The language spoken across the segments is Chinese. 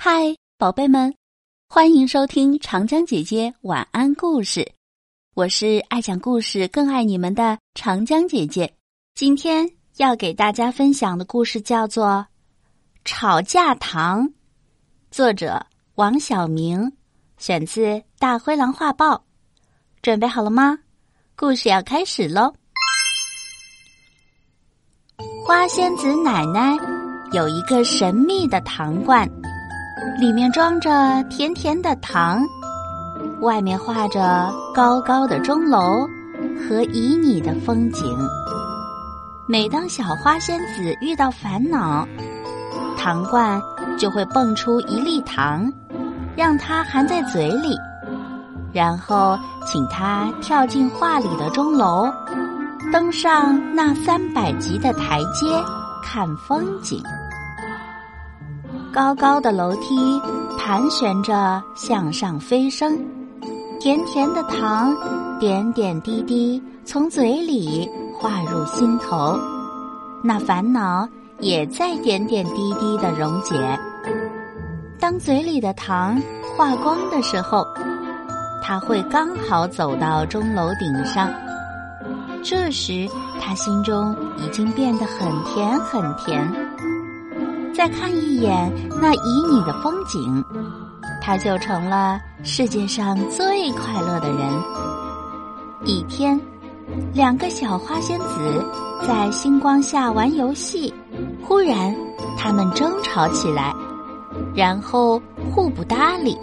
嗨，宝贝们，欢迎收听长江姐姐晚安故事。我是爱讲故事、更爱你们的长江姐姐。今天要给大家分享的故事叫做《吵架糖》，作者王晓明，选自《大灰狼画报》。准备好了吗？故事要开始喽！花仙子奶奶有一个神秘的糖罐。里面装着甜甜的糖，外面画着高高的钟楼和旖旎的风景。每当小花仙子遇到烦恼，糖罐就会蹦出一粒糖，让它含在嘴里，然后请它跳进画里的钟楼，登上那三百级的台阶看风景。高高的楼梯盘旋着向上飞升，甜甜的糖点点滴滴从嘴里化入心头，那烦恼也在点点滴滴的溶解。当嘴里的糖化光的时候，他会刚好走到钟楼顶上，这时他心中已经变得很甜很甜。再看一眼那旖旎的风景，他就成了世界上最快乐的人。一天，两个小花仙子在星光下玩游戏，忽然他们争吵起来，然后互不搭理，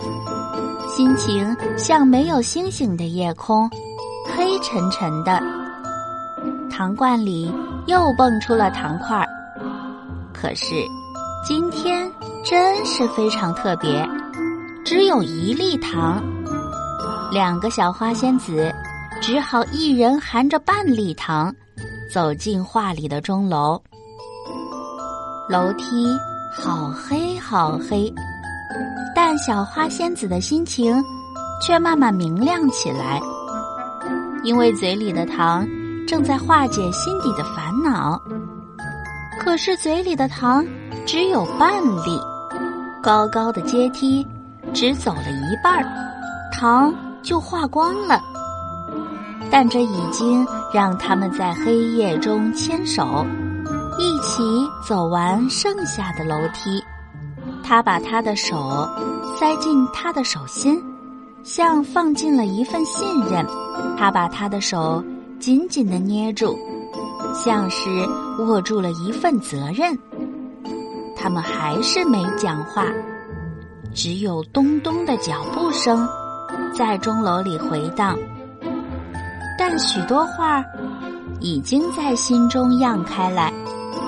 心情像没有星星的夜空，黑沉沉的。糖罐里又蹦出了糖块儿，可是。今天真是非常特别，只有一粒糖，两个小花仙子只好一人含着半粒糖，走进画里的钟楼。楼梯好黑好黑，但小花仙子的心情却慢慢明亮起来，因为嘴里的糖正在化解心底的烦恼。可是嘴里的糖。只有半粒，高高的阶梯只走了一半儿，糖就化光了。但这已经让他们在黑夜中牵手，一起走完剩下的楼梯。他把他的手塞进他的手心，像放进了一份信任；他把他的手紧紧的捏住，像是握住了一份责任。他们还是没讲话，只有咚咚的脚步声在钟楼里回荡。但许多话已经在心中漾开来，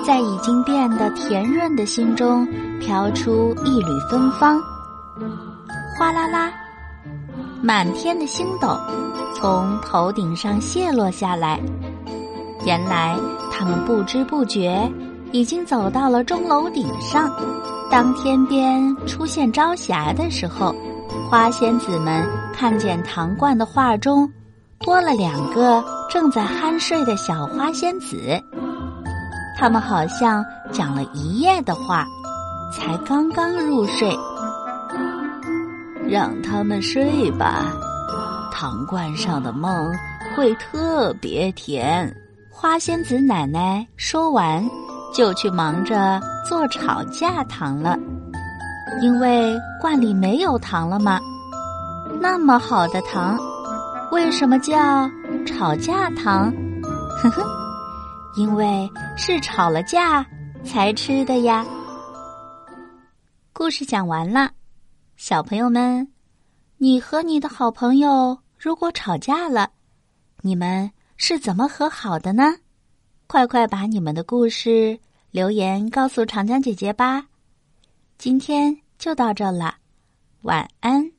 在已经变得甜润的心中飘出一缕芬芳。哗啦啦，满天的星斗从头顶上泻落下来。原来他们不知不觉。已经走到了钟楼顶上。当天边出现朝霞的时候，花仙子们看见糖罐的画中多了两个正在酣睡的小花仙子。他们好像讲了一夜的话，才刚刚入睡。让他们睡吧，糖罐上的梦会特别甜。花仙子奶奶说完。就去忙着做吵架糖了，因为罐里没有糖了吗？那么好的糖，为什么叫吵架糖？呵呵，因为是吵了架才吃的呀。故事讲完了，小朋友们，你和你的好朋友如果吵架了，你们是怎么和好的呢？快快把你们的故事留言告诉长江姐姐吧！今天就到这了，晚安。